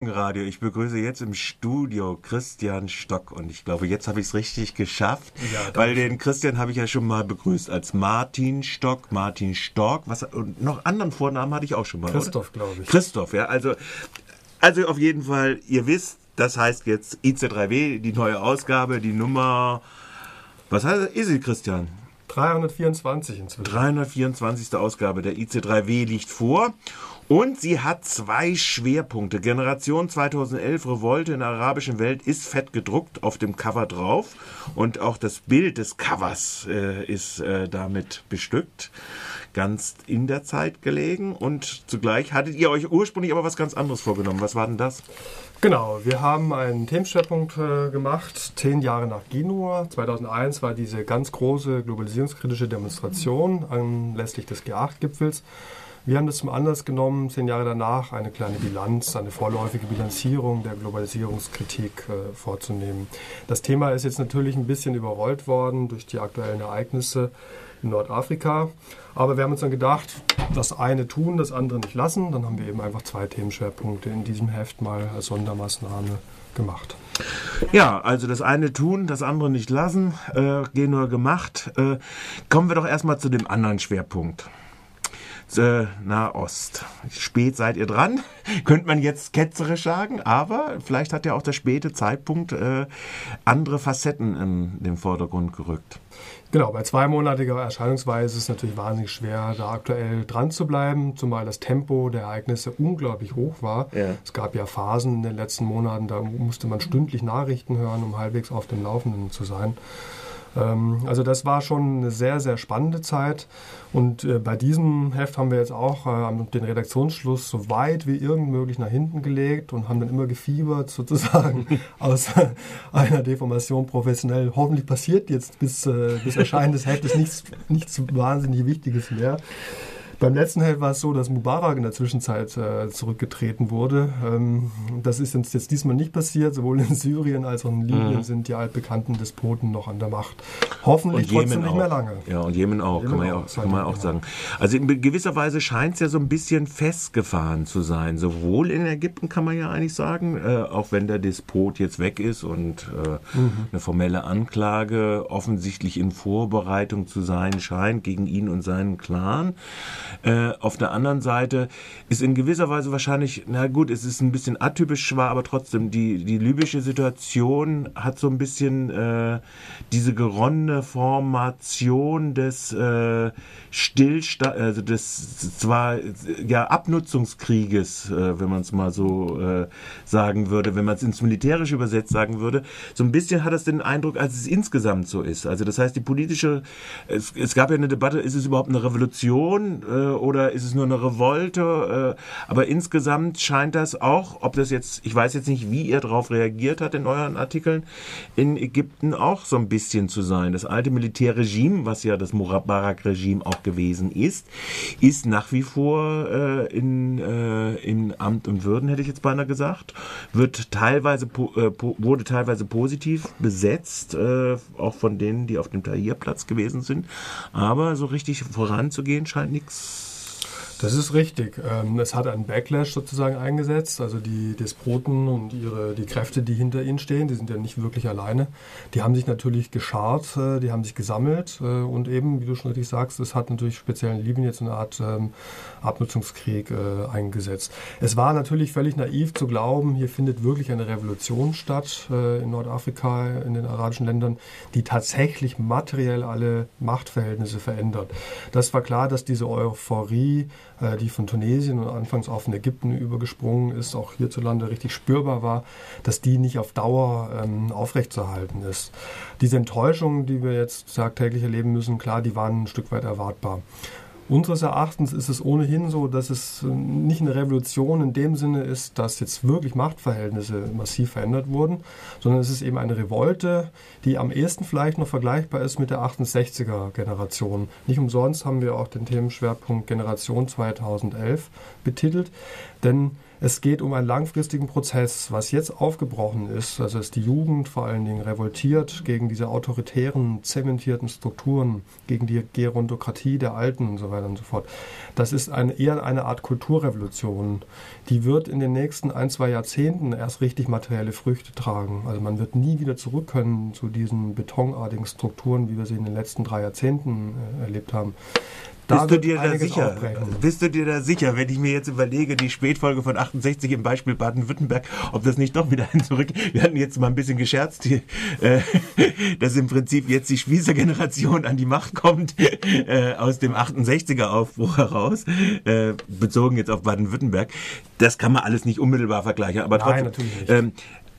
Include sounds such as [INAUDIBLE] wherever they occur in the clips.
Radio. Ich begrüße jetzt im Studio Christian Stock und ich glaube, jetzt habe ich es richtig geschafft, ja, weil den Christian habe ich ja schon mal begrüßt als Martin Stock, Martin Stork, was und noch anderen Vornamen hatte ich auch schon mal. Christoph, glaube ich. Christoph, ja, also also auf jeden Fall, ihr wisst, das heißt jetzt IC3W, die neue Ausgabe, die Nummer was heißt ist sie, Christian? 324 inzwischen. 324. Ausgabe der IC3W liegt vor und sie hat zwei Schwerpunkte. Generation 2011 Revolte in der arabischen Welt ist fett gedruckt auf dem Cover drauf. Und auch das Bild des Covers äh, ist äh, damit bestückt. Ganz in der Zeit gelegen. Und zugleich hattet ihr euch ursprünglich aber was ganz anderes vorgenommen. Was war denn das? Genau, wir haben einen Themenschwerpunkt äh, gemacht, zehn Jahre nach Genua. 2001 war diese ganz große globalisierungskritische Demonstration anlässlich des G8-Gipfels. Wir haben das zum Anlass genommen, zehn Jahre danach eine kleine Bilanz, eine vorläufige Bilanzierung der Globalisierungskritik äh, vorzunehmen. Das Thema ist jetzt natürlich ein bisschen überrollt worden durch die aktuellen Ereignisse in Nordafrika. Aber wir haben uns dann gedacht, das eine tun, das andere nicht lassen. Dann haben wir eben einfach zwei Themenschwerpunkte in diesem Heft mal als Sondermaßnahme gemacht. Ja, also das eine tun, das andere nicht lassen, äh, gehen nur gemacht. Äh, kommen wir doch erstmal zu dem anderen Schwerpunkt äh, Nahost. Spät seid ihr dran, [LAUGHS] könnte man jetzt ketzerisch sagen, aber vielleicht hat ja auch der späte Zeitpunkt äh, andere Facetten in den Vordergrund gerückt. Genau, bei zweimonatiger Erscheinungsweise ist es natürlich wahnsinnig schwer, da aktuell dran zu bleiben, zumal das Tempo der Ereignisse unglaublich hoch war. Ja. Es gab ja Phasen in den letzten Monaten, da musste man stündlich Nachrichten hören, um halbwegs auf dem Laufenden zu sein. Ähm, also das war schon eine sehr, sehr spannende Zeit. Und äh, bei diesem Heft haben wir jetzt auch äh, den Redaktionsschluss so weit wie irgend möglich nach hinten gelegt und haben dann immer gefiebert, [LAUGHS] sozusagen aus [LAUGHS] einer Deformation professionell. Hoffentlich passiert jetzt bis, äh, bis Erscheinen des Heftes nichts, nichts wahnsinnig Wichtiges mehr. Beim letzten Held war es so, dass Mubarak in der Zwischenzeit äh, zurückgetreten wurde. Ähm, das ist uns jetzt diesmal nicht passiert. Sowohl in [LAUGHS] Syrien als auch in Libyen mhm. sind die altbekannten Despoten noch an der Macht. Hoffentlich trotzdem nicht auch. mehr lange. Ja, und Jemen auch, Jemen kann man ja auch, kann man auch sagen. Also in gewisser Weise scheint es ja so ein bisschen festgefahren zu sein. Sowohl in Ägypten kann man ja eigentlich sagen, äh, auch wenn der Despot jetzt weg ist und äh, mhm. eine formelle Anklage offensichtlich in Vorbereitung zu sein scheint gegen ihn und seinen Clan. Äh, auf der anderen Seite ist in gewisser Weise wahrscheinlich, na gut, es ist ein bisschen atypisch schwer, aber trotzdem, die, die libysche Situation hat so ein bisschen äh, diese geronnene Formation des äh, Stillstand, also des zwar ja Abnutzungskrieges, äh, wenn man es mal so äh, sagen würde, wenn man es ins Militärische übersetzt sagen würde, so ein bisschen hat es den Eindruck, als es insgesamt so ist. Also das heißt, die politische, es, es gab ja eine Debatte, ist es überhaupt eine Revolution? Äh, oder ist es nur eine Revolte? Äh, aber insgesamt scheint das auch, ob das jetzt, ich weiß jetzt nicht, wie ihr darauf reagiert hat in euren Artikeln, in Ägypten auch so ein bisschen zu sein. Das alte Militärregime, was ja das Mubarak-Regime auch gewesen ist, ist nach wie vor äh, in, äh, in Amt und Würden, hätte ich jetzt beinahe gesagt, wird teilweise äh, wurde teilweise positiv besetzt, äh, auch von denen, die auf dem Tahrirplatz gewesen sind. Aber so richtig voranzugehen scheint nichts das ist richtig. Ähm, es hat einen Backlash sozusagen eingesetzt. Also die Despoten und ihre, die Kräfte, die hinter ihnen stehen, die sind ja nicht wirklich alleine. Die haben sich natürlich geschart, äh, die haben sich gesammelt äh, und eben, wie du schon richtig sagst, es hat natürlich speziell in Libyen jetzt eine Art ähm, Abnutzungskrieg äh, eingesetzt. Es war natürlich völlig naiv zu glauben, hier findet wirklich eine Revolution statt in Nordafrika, in den arabischen Ländern, die tatsächlich materiell alle Machtverhältnisse verändert. Das war klar, dass diese Euphorie die von Tunesien und anfangs auch von Ägypten übergesprungen ist, auch hierzulande richtig spürbar war, dass die nicht auf Dauer ähm, aufrechtzuerhalten ist. Diese Enttäuschungen, die wir jetzt tagtäglich erleben müssen, klar, die waren ein Stück weit erwartbar. Unseres Erachtens ist es ohnehin so, dass es äh, nicht eine Revolution in dem Sinne ist, dass jetzt wirklich Machtverhältnisse massiv verändert wurden, sondern es ist eben eine Revolte, die am ehesten vielleicht noch vergleichbar ist mit der 68er Generation. Nicht umsonst haben wir auch den Themenschwerpunkt Generation 2011 betitelt, denn Es geht um einen langfristigen Prozess. Was jetzt aufgebrochen ist, also ist die Jugend vor allen Dingen revoltiert gegen diese autoritären, zementierten Strukturen, gegen die Gerontokratie der Alten und so weiter und so fort. Das ist eine, eher eine Art Kulturrevolution. Die wird in den nächsten ein, zwei Jahrzehnten erst richtig materielle Früchte tragen. Also man wird nie wieder zurück können zu diesen betonartigen Strukturen, wie wir sie in den letzten drei Jahrzehnten äh, erlebt haben. Da bist du dir da sicher? Bist du dir da sicher, wenn ich mir jetzt überlege, die Spätfolge von 68 im Beispiel Baden-Württemberg, ob das nicht doch wieder ein zurück? Wir hatten jetzt mal ein bisschen gescherzt, äh, [LAUGHS] dass im Prinzip jetzt die Spießer-Generation an die Macht kommt äh, aus dem 68er Aufbruch heraus, äh, bezogen jetzt auf Baden-Württemberg. Das kann man alles nicht unmittelbar vergleichen, aber trotzdem. Nein, natürlich nicht. Ähm,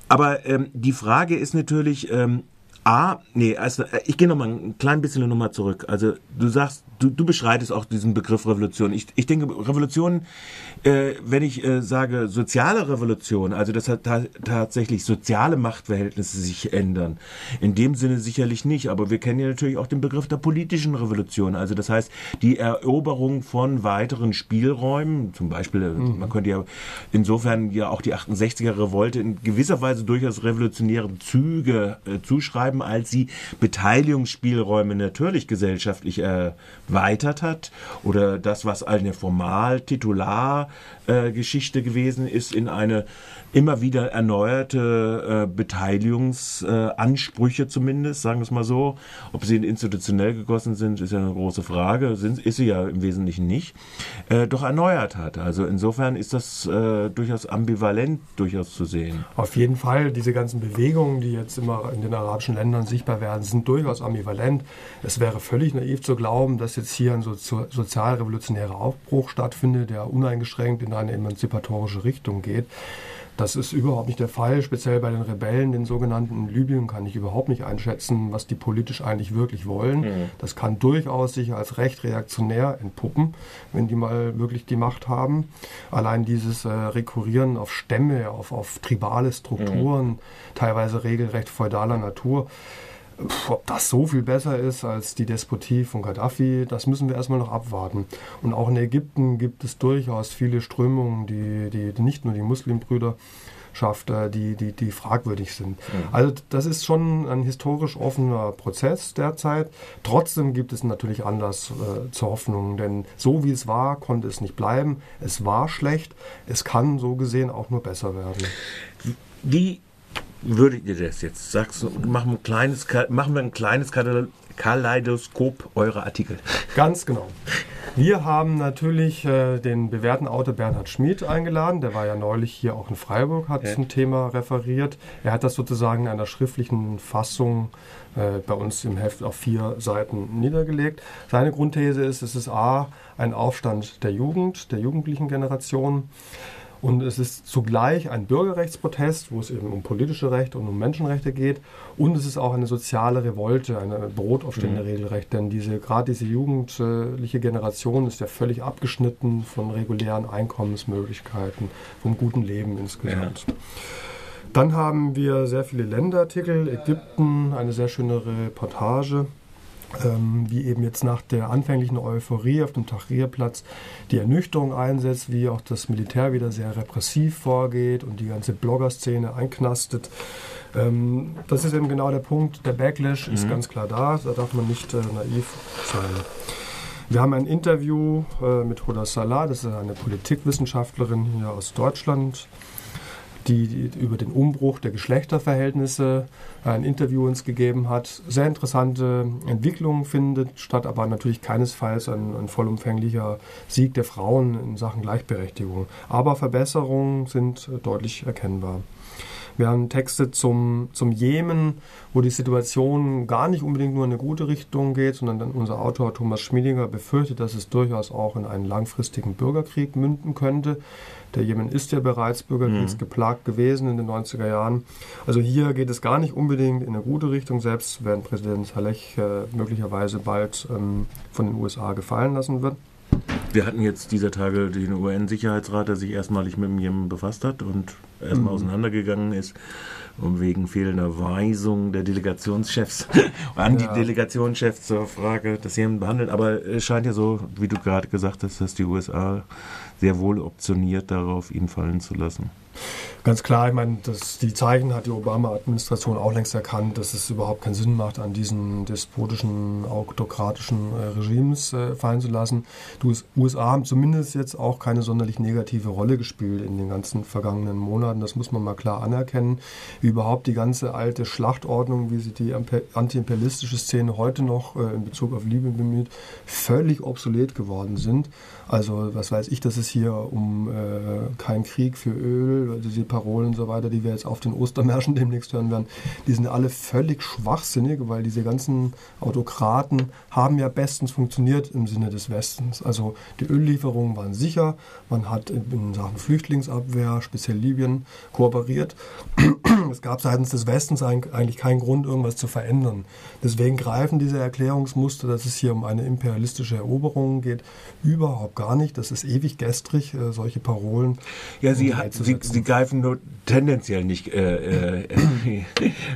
aber ähm, die Frage ist natürlich, ähm, A, nee, also äh, ich gehe noch mal ein klein bisschen nochmal zurück. Also du sagst, du, du beschreitest auch diesen Begriff Revolution. Ich, ich denke, Revolution, äh, wenn ich äh, sage soziale Revolution, also dass ta tatsächlich soziale Machtverhältnisse sich ändern, in dem Sinne sicherlich nicht. Aber wir kennen ja natürlich auch den Begriff der politischen Revolution. Also das heißt, die Eroberung von weiteren Spielräumen, zum Beispiel, äh, mhm. man könnte ja insofern ja auch die 68er Revolte in gewisser Weise durchaus revolutionären Züge äh, zuschreiben, als sie Beteiligungsspielräume natürlich gesellschaftlich äh, erweitert hat oder das, was eine formal Titulargeschichte äh, gewesen ist, in eine immer wieder erneuerte äh, Beteiligungsansprüche äh, zumindest, sagen wir es mal so. Ob sie institutionell gegossen sind, ist ja eine große Frage. Sind, ist sie ja im Wesentlichen nicht. Äh, doch erneuert hat. Also insofern ist das äh, durchaus ambivalent durchaus zu sehen. Auf jeden Fall. Diese ganzen Bewegungen, die jetzt immer in den arabischen Ländern sichtbar werden, sind durchaus ambivalent. Es wäre völlig naiv zu glauben, dass jetzt hier ein so, sozialrevolutionärer Aufbruch stattfindet, der uneingeschränkt in eine emanzipatorische Richtung geht. Das ist überhaupt nicht der Fall. Speziell bei den Rebellen, den sogenannten in Libyen, kann ich überhaupt nicht einschätzen, was die politisch eigentlich wirklich wollen. Mhm. Das kann durchaus sich als recht reaktionär entpuppen, wenn die mal wirklich die Macht haben. Allein dieses äh, Rekurrieren auf Stämme, auf, auf tribale Strukturen, mhm. teilweise regelrecht feudaler Natur, ob das so viel besser ist als die Despotie von Gaddafi, das müssen wir erstmal noch abwarten. Und auch in Ägypten gibt es durchaus viele Strömungen, die, die nicht nur die Muslimbrüder schafft, äh, die, die, die fragwürdig sind. Mhm. Also das ist schon ein historisch offener Prozess derzeit. Trotzdem gibt es natürlich Anlass äh, zur Hoffnung, denn so wie es war, konnte es nicht bleiben. Es war schlecht. Es kann so gesehen auch nur besser werden. Wie würdet ihr das jetzt? Sagst du, machen wir ein kleines, machen wir ein kleines Kaleidoskop eurer Artikel. Ganz genau. Wir haben natürlich äh, den bewährten Autor Bernhard Schmid eingeladen. Der war ja neulich hier auch in Freiburg, hat ja. zum Thema referiert. Er hat das sozusagen in einer schriftlichen Fassung äh, bei uns im Heft auf vier Seiten niedergelegt. Seine Grundthese ist, es ist A, ein Aufstand der Jugend, der jugendlichen Generation. Und es ist zugleich ein Bürgerrechtsprotest, wo es eben um politische Rechte und um Menschenrechte geht. Und es ist auch eine soziale Revolte, eine Brotaufstände mhm. regelrecht. Denn diese, gerade diese jugendliche Generation ist ja völlig abgeschnitten von regulären Einkommensmöglichkeiten, vom guten Leben insgesamt. Ja. Dann haben wir sehr viele Länderartikel, Ägypten, eine sehr schöne Reportage ähm, wie eben jetzt nach der anfänglichen Euphorie auf dem Tahrirplatz die Ernüchterung einsetzt, wie auch das Militär wieder sehr repressiv vorgeht und die ganze Blogger-Szene einknastet. Ähm, das ist eben genau der Punkt. Der Backlash mhm. ist ganz klar da, da darf man nicht äh, naiv sein. Wir haben ein Interview äh, mit Hoda Salah, das ist eine Politikwissenschaftlerin hier aus Deutschland die, über den Umbruch der Geschlechterverhältnisse ein Interview uns gegeben hat. Sehr interessante Entwicklungen findet statt, aber natürlich keinesfalls ein, ein vollumfänglicher Sieg der Frauen in Sachen Gleichberechtigung. Aber Verbesserungen sind deutlich erkennbar. Wir haben Texte zum, zum Jemen, wo die Situation gar nicht unbedingt nur in eine gute Richtung geht, sondern unser Autor Thomas Schmiedinger befürchtet, dass es durchaus auch in einen langfristigen Bürgerkrieg münden könnte. Der Jemen ist ja bereits bürgerkriegsgeplagt mhm. gewesen in den 90er Jahren. Also hier geht es gar nicht unbedingt in eine gute Richtung, selbst wenn Präsident Saleh äh, möglicherweise bald ähm, von den USA gefallen lassen wird. Wir hatten jetzt dieser Tage den UN-Sicherheitsrat, der sich erstmalig mit dem Jemen befasst hat und erstmal mhm. auseinandergegangen ist um wegen fehlender Weisung der Delegationschefs [LAUGHS] an ja. die Delegationschefs zur Frage des Jemen behandelt. Aber es scheint ja so, wie du gerade gesagt hast, dass die USA sehr wohl optioniert darauf, ihn fallen zu lassen. Ganz klar, ich meine, das, die Zeichen hat die Obama-Administration auch längst erkannt, dass es überhaupt keinen Sinn macht, an diesen despotischen, autokratischen äh, Regimes äh, fallen zu lassen. Die USA haben zumindest jetzt auch keine sonderlich negative Rolle gespielt in den ganzen vergangenen Monaten. Das muss man mal klar anerkennen. Wie überhaupt die ganze alte Schlachtordnung, wie sie die antiimperialistische Szene heute noch äh, in Bezug auf Libyen bemüht, völlig obsolet geworden sind. Also was weiß ich, dass es hier um äh, keinen Krieg für Öl, also diese Parolen und so weiter, die wir jetzt auf den Ostermärschen [LAUGHS] demnächst hören werden, die sind alle völlig schwachsinnig, weil diese ganzen Autokraten haben ja bestens funktioniert im Sinne des Westens. Also die Öllieferungen waren sicher, man hat in Sachen Flüchtlingsabwehr, speziell Libyen, kooperiert. Es gab seitens des Westens eigentlich keinen Grund, irgendwas zu verändern. Deswegen greifen diese Erklärungsmuster, dass es hier um eine imperialistische Eroberung geht, überhaupt gar nicht. Das ist ewig gestrig, äh, solche Parolen. Ja, sie, hat, sie, sie, greifen nur tendenziell nicht. Äh, äh,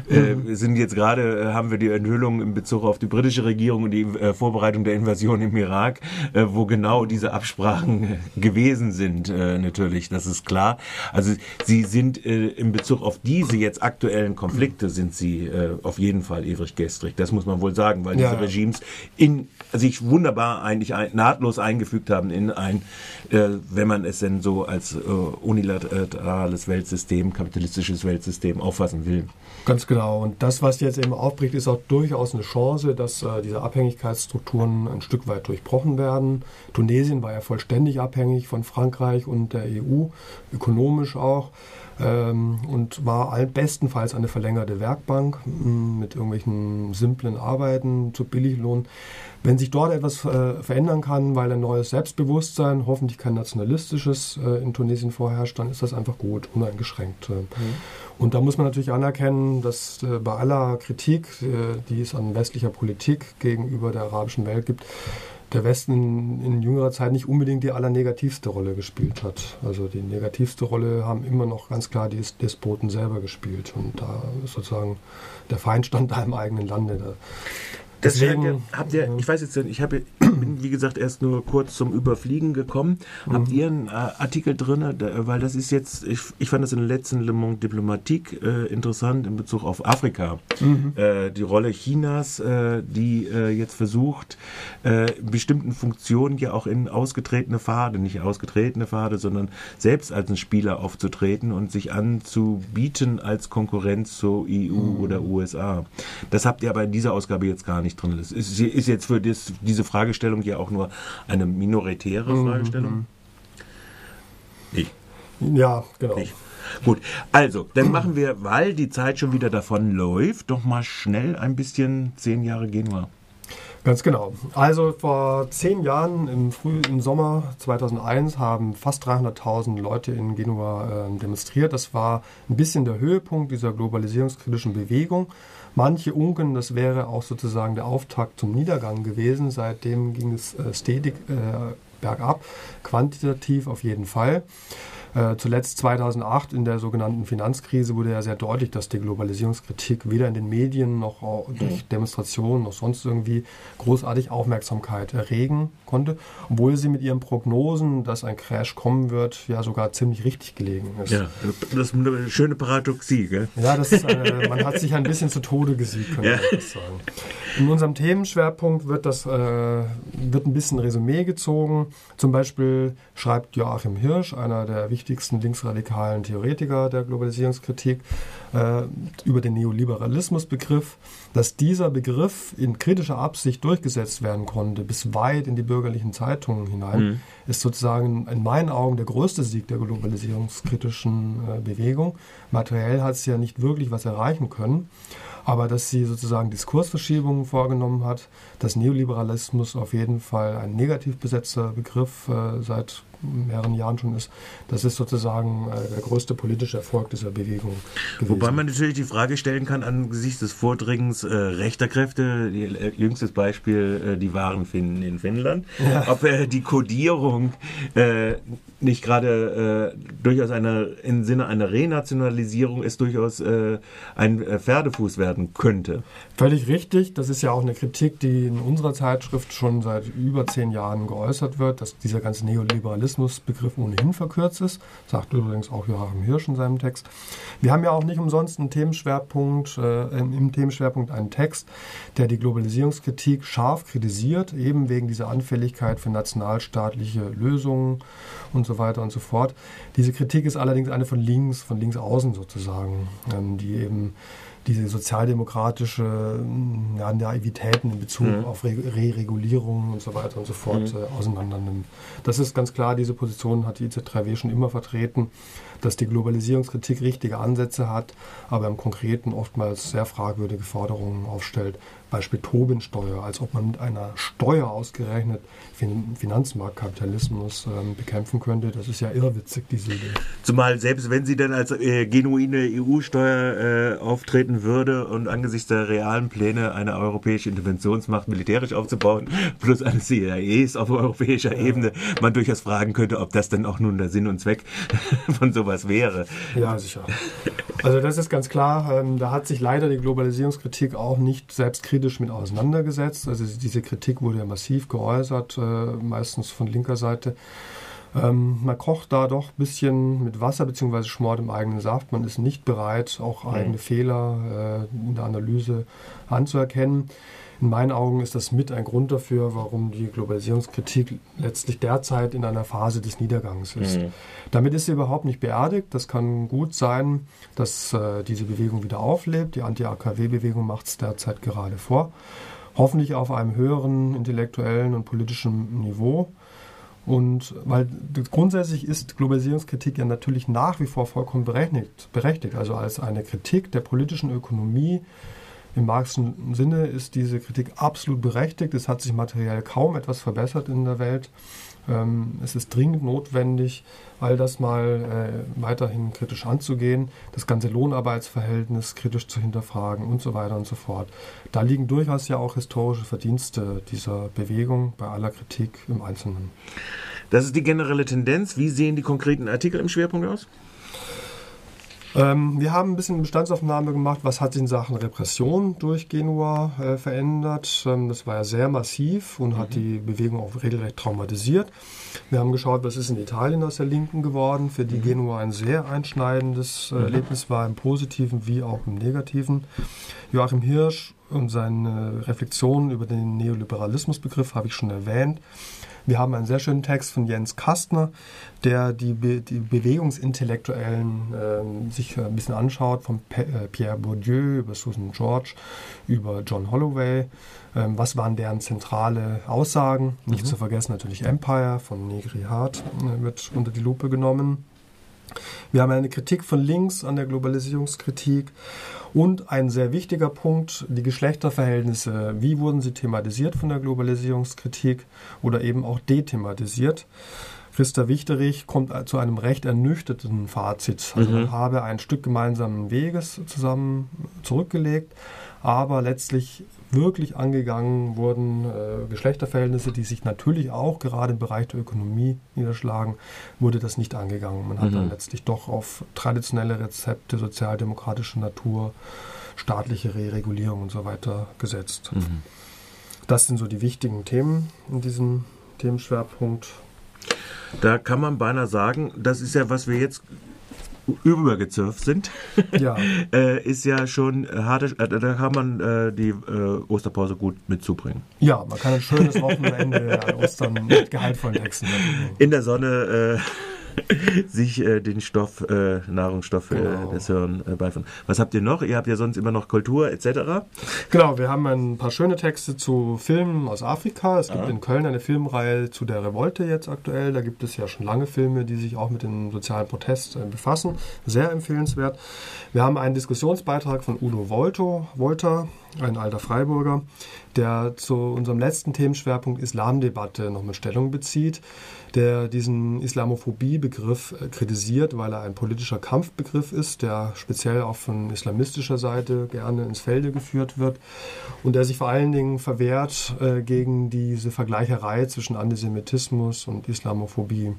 äh [LAUGHS] sind jetzt gerade, äh, haben wir die Enthüllung in Bezug auf die britische Regierung und die äh, Vorbereitung der Invasion im Irak, wo genau diese Absprachen gewesen sind, natürlich, das ist klar. Also sie sind in Bezug auf diese jetzt aktuellen Konflikte, sind sie auf jeden Fall ewig gestrig. Das muss man wohl sagen, weil ja. diese Regimes in sich wunderbar eigentlich ein, nahtlos eingefügt haben in ein, äh, wenn man es denn so als äh, unilaterales Weltsystem, kapitalistisches Weltsystem auffassen will. Ganz genau. Und das, was jetzt eben aufbricht, ist auch durchaus eine Chance, dass äh, diese Abhängigkeitsstrukturen ein Stück weit durchbrochen werden. Tunesien war ja vollständig abhängig von Frankreich und der EU, ökonomisch auch und war bestenfalls eine verlängerte Werkbank mm, mit irgendwelchen simplen Arbeiten zu Billiglohn. Wenn sich dort etwas äh, verändern kann, weil ein neues Selbstbewusstsein, hoffentlich kein nationalistisches, äh, in Tunesien vorherrscht, dann ist das einfach gut, uneingeschränkt. Äh. Mhm. Und da muss man natürlich anerkennen, dass bei aller Kritik, die es an westlicher Politik gegenüber der arabischen Welt gibt, der Westen in, in, jüngerer Zeit nicht unbedingt die allernegativste Rolle gespielt hat. Also die negativste Rolle haben immer noch ganz klar die Despoten selber gespielt. Und da ist sozusagen der Feind stand da im eigenen Lande. Da Deswegen, ihr, habt ihr, ich weiß jetzt nicht, ich habe, bin wie gesagt erst nur kurz zum Überfliegen gekommen. Mhm. Habt ihr einen äh, Artikel drin, weil das ist jetzt, ich, ich fand das in der letzten Le Monde Diplomatique äh, interessant in Bezug auf Afrika. Mhm. Äh, die Rolle Chinas, äh, die äh, jetzt versucht, äh, bestimmten Funktionen ja auch in ausgetretene Pfade, nicht ausgetretene Pfade, sondern selbst als ein Spieler aufzutreten und sich anzubieten als Konkurrenz zur EU mhm. oder USA. Das habt ihr aber in dieser Ausgabe jetzt gar nicht drin. Das ist, ist jetzt für das, diese Fragestellung ja auch nur eine minoritäre mhm. Fragestellung. Nee. Ja, genau. Nicht. Gut, also, dann machen wir, weil die Zeit schon wieder davon läuft, doch mal schnell ein bisschen zehn Jahre Genua. Ganz genau. Also vor zehn Jahren im, Früh, im Sommer 2001 haben fast 300.000 Leute in Genua äh, demonstriert. Das war ein bisschen der Höhepunkt dieser globalisierungskritischen Bewegung. Manche unken, das wäre auch sozusagen der Auftakt zum Niedergang gewesen. Seitdem ging es äh, stetig äh, bergab, quantitativ auf jeden Fall. Äh, zuletzt 2008 in der sogenannten Finanzkrise wurde ja sehr deutlich, dass die Globalisierungskritik weder in den Medien noch durch Demonstrationen noch sonst irgendwie großartig Aufmerksamkeit erregen konnte, obwohl sie mit ihren Prognosen, dass ein Crash kommen wird, ja sogar ziemlich richtig gelegen ist. Ja, das ist eine schöne Paradoxie, gell? Ja, das ist, äh, man hat sich ein bisschen zu Tode gesiegt, könnte ja. man das sagen. In unserem Themenschwerpunkt wird das äh, wird ein bisschen Resümee gezogen. Zum Beispiel schreibt Joachim Hirsch, einer der wichtigsten wichtigsten linksradikalen Theoretiker der Globalisierungskritik, äh, über den Neoliberalismusbegriff, dass dieser Begriff in kritischer Absicht durchgesetzt werden konnte, bis weit in die bürgerlichen Zeitungen hinein, mhm. ist sozusagen in meinen Augen der größte Sieg der globalisierungskritischen äh, Bewegung. Materiell hat es ja nicht wirklich was erreichen können aber dass sie sozusagen Diskursverschiebungen vorgenommen hat, dass Neoliberalismus auf jeden Fall ein negativ besetzter Begriff äh, seit mehreren Jahren schon ist, das ist sozusagen äh, der größte politische Erfolg dieser Bewegung gewesen. Wobei man natürlich die Frage stellen kann angesichts des Vordringens äh, rechter Kräfte, die, äh, jüngstes Beispiel, äh, die Waren finden in Finnland, ja. ob äh, die Kodierung nicht gerade durchaus eine, im Sinne einer Renationalisierung es durchaus ein Pferdefuß werden könnte. Völlig richtig. Das ist ja auch eine Kritik, die in unserer Zeitschrift schon seit über zehn Jahren geäußert wird, dass dieser ganze Neoliberalismusbegriff ohnehin verkürzt ist. Sagt übrigens auch Joachim Hirsch in seinem Text. Wir haben ja auch nicht umsonst einen Themenschwerpunkt, äh, im Themenschwerpunkt einen Text, der die Globalisierungskritik scharf kritisiert, eben wegen dieser Anfälligkeit für nationalstaatliche Lösungen und so weiter und so fort. Diese Kritik ist allerdings eine von links, von links außen sozusagen, ähm, die eben diese sozialdemokratische hm, ja, Naivitäten in Bezug mhm. auf Re-Regulierung und so weiter und so fort mhm. äh, auseinander nimmt. Das ist ganz klar, diese Position hat die IZ3W schon immer vertreten, dass die Globalisierungskritik richtige Ansätze hat, aber im Konkreten oftmals sehr fragwürdige Forderungen aufstellt, Beispiel Tobin-Steuer, als ob man mit einer Steuer ausgerechnet fin Finanzmarktkapitalismus ähm, bekämpfen könnte. Das ist ja irrwitzig, diese Idee. Zumal selbst wenn sie dann als äh, genuine EU-Steuer äh, auftreten würde und angesichts der realen Pläne eine europäische Interventionsmacht militärisch aufzubauen, plus eines CIAs auf europäischer ja. Ebene, man durchaus fragen könnte, ob das dann auch nun der Sinn und Zweck [LAUGHS] von sowas wäre. Ja, sicher. Also das ist ganz klar. Ähm, da hat sich leider die Globalisierungskritik auch nicht selbstkritisch kritisch mit auseinandergesetzt. Also diese Kritik wurde ja massiv geäußert, äh, meistens von linker Seite. Ähm, man kocht da doch ein bisschen mit Wasser bzw. schmort im eigenen Saft. Man ist nicht bereit, auch mhm. eigene Fehler äh, in der Analyse anzuerkennen. In meinen Augen ist das mit ein Grund dafür, warum die Globalisierungskritik letztlich derzeit in einer Phase des Niedergangs ist. Mhm. Damit ist sie überhaupt nicht beerdigt. Das kann gut sein, dass äh, diese Bewegung wieder auflebt. Die Anti-AKW-Bewegung macht es derzeit gerade vor. Hoffentlich auf einem höheren intellektuellen und politischen Niveau. Und weil grundsätzlich ist Globalisierungskritik ja natürlich nach wie vor vollkommen berechtigt, berechtigt. Also als eine Kritik der politischen Ökonomie im marxischen Sinne ist diese Kritik absolut berechtigt. Es hat sich materiell kaum etwas verbessert in der Welt. Ähm, es ist dringend notwendig, all das mal äh, weiterhin kritisch anzugehen, das ganze Lohnarbeitsverhältnis kritisch zu hinterfragen und so weiter und so fort. Da liegen durchaus ja auch historische Verdienste dieser Bewegung bei aller Kritik im Einzelnen. Das ist die generelle Tendenz. Wie sehen die konkreten Artikel im Schwerpunkt aus? Ähm, wir haben ein bisschen Bestandsaufnahme gemacht, was hat sich in Sachen Repression durch Genua äh, verändert. Ähm, das war ja sehr massiv und mhm. hat die Bewegung auch regelrecht traumatisiert. Wir haben geschaut, was ist in Italien aus der Linken geworden, für die mhm. Genua ein sehr einschneidendes äh, mhm. Erlebnis war, im positiven wie auch im negativen. Joachim Hirsch und seine Reflexionen über den Neoliberalismusbegriff habe ich schon erwähnt. Wir haben einen sehr schönen Text von Jens Kastner, der die, Be die Bewegungsintellektuellen äh, sich ein bisschen anschaut, von Pe äh, Pierre Bourdieu über Susan George, über John Holloway. Ähm, was waren deren zentrale Aussagen? Nicht mhm. zu vergessen natürlich Empire von Negri Hart äh, wird unter die Lupe genommen. Wir haben eine Kritik von links an der Globalisierungskritik und ein sehr wichtiger Punkt, die Geschlechterverhältnisse. Wie wurden sie thematisiert von der Globalisierungskritik oder eben auch dethematisiert? Christa Wichterich kommt zu einem recht ernüchterten Fazit. Also mhm. habe ein Stück gemeinsamen Weges zusammen zurückgelegt, aber letztlich wirklich angegangen wurden äh, Geschlechterverhältnisse, die sich natürlich auch gerade im Bereich der Ökonomie niederschlagen, wurde das nicht angegangen. Man hat mhm. dann letztlich doch auf traditionelle Rezepte sozialdemokratischer Natur, staatliche Re-Regulierung und so weiter gesetzt. Mhm. Das sind so die wichtigen Themen in diesem Themenschwerpunkt. Da kann man beinahe sagen, das ist ja, was wir jetzt übergezurft sind, [LAUGHS] ja. [LAUGHS] äh, ist ja schon harte, äh, da kann man äh, die äh, Osterpause gut mitzubringen. Ja, man kann ein schönes Wochenende an Ostern mit gehaltvollen Texten. In der Sonne äh, [LAUGHS] sich äh, den Stoff, äh, Nahrungsstoff äh, genau. des Hirn äh, beiführen. Was habt ihr noch? Ihr habt ja sonst immer noch Kultur etc. Genau, wir haben ein paar schöne Texte zu Filmen aus Afrika. Es gibt ah. in Köln eine Filmreihe zu der Revolte jetzt aktuell. Da gibt es ja schon lange Filme, die sich auch mit dem sozialen Protest äh, befassen. Sehr empfehlenswert. Wir haben einen Diskussionsbeitrag von Udo Volto, Wolter ein alter Freiburger, der zu unserem letzten Themenschwerpunkt Islamdebatte nochmal Stellung bezieht, der diesen Islamophobie-Begriff äh, kritisiert, weil er ein politischer Kampfbegriff ist, der speziell auch von islamistischer Seite gerne ins Felde geführt wird und der sich vor allen Dingen verwehrt äh, gegen diese Vergleicherei zwischen Antisemitismus und Islamophobie,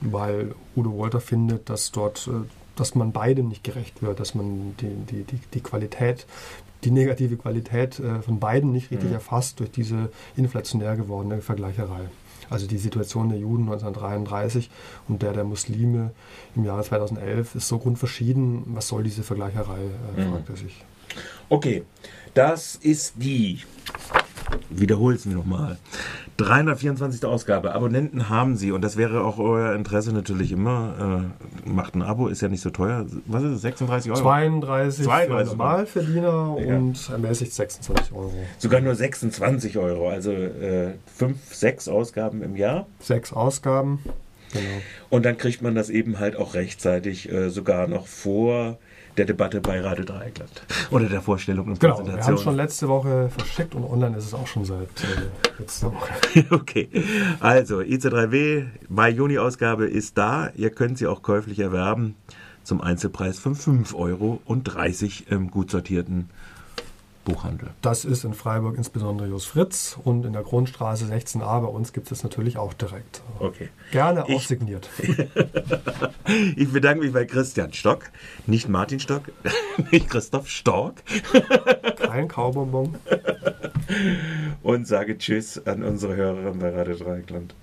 weil Udo Wolter findet, dass dort äh, dass man beidem nicht gerecht wird, dass man die, die, die, die Qualität, die negative Qualität äh, von beiden nicht richtig mhm. erfasst durch diese inflationär gewordene Vergleicherei. Also die Situation der Juden 1933 und der der Muslime im Jahre 2011 ist so grundverschieden. Was soll diese Vergleicherei, äh, mhm. fragt er sich. Okay, das ist die wiederhole es mir nochmal. 324. Ausgabe. Abonnenten haben Sie und das wäre auch euer Interesse natürlich immer. Äh, macht ein Abo, ist ja nicht so teuer. Was ist es? 36 Euro? 32, 32 für Normalverdiener ja. und ermäßigt 26 Euro. Sogar nur 26 Euro, also äh, fünf, sechs Ausgaben im Jahr. Sechs Ausgaben, genau. Und dann kriegt man das eben halt auch rechtzeitig, äh, sogar noch vor der Debatte bei Radio Dreieckland. Oder der Vorstellung und genau, Präsentation. Wir haben es schon letzte Woche verschickt und online ist es auch schon seit äh, letzter Woche. [LAUGHS] okay. Also, IC3W, Mai-Juni-Ausgabe ist da. Ihr könnt sie auch käuflich erwerben zum Einzelpreis von 5 Euro und 30 im gut sortierten Buchhandel. Das ist in Freiburg insbesondere Jos Fritz und in der Grundstraße 16a bei uns gibt es natürlich auch direkt. Okay. Gerne auch ich, signiert. [LAUGHS] ich bedanke mich bei Christian Stock, nicht Martin Stock, [LAUGHS] nicht Christoph Stork. Kein Kaubonbon. und sage Tschüss an unsere Hörerin bei Radio Dreieckland.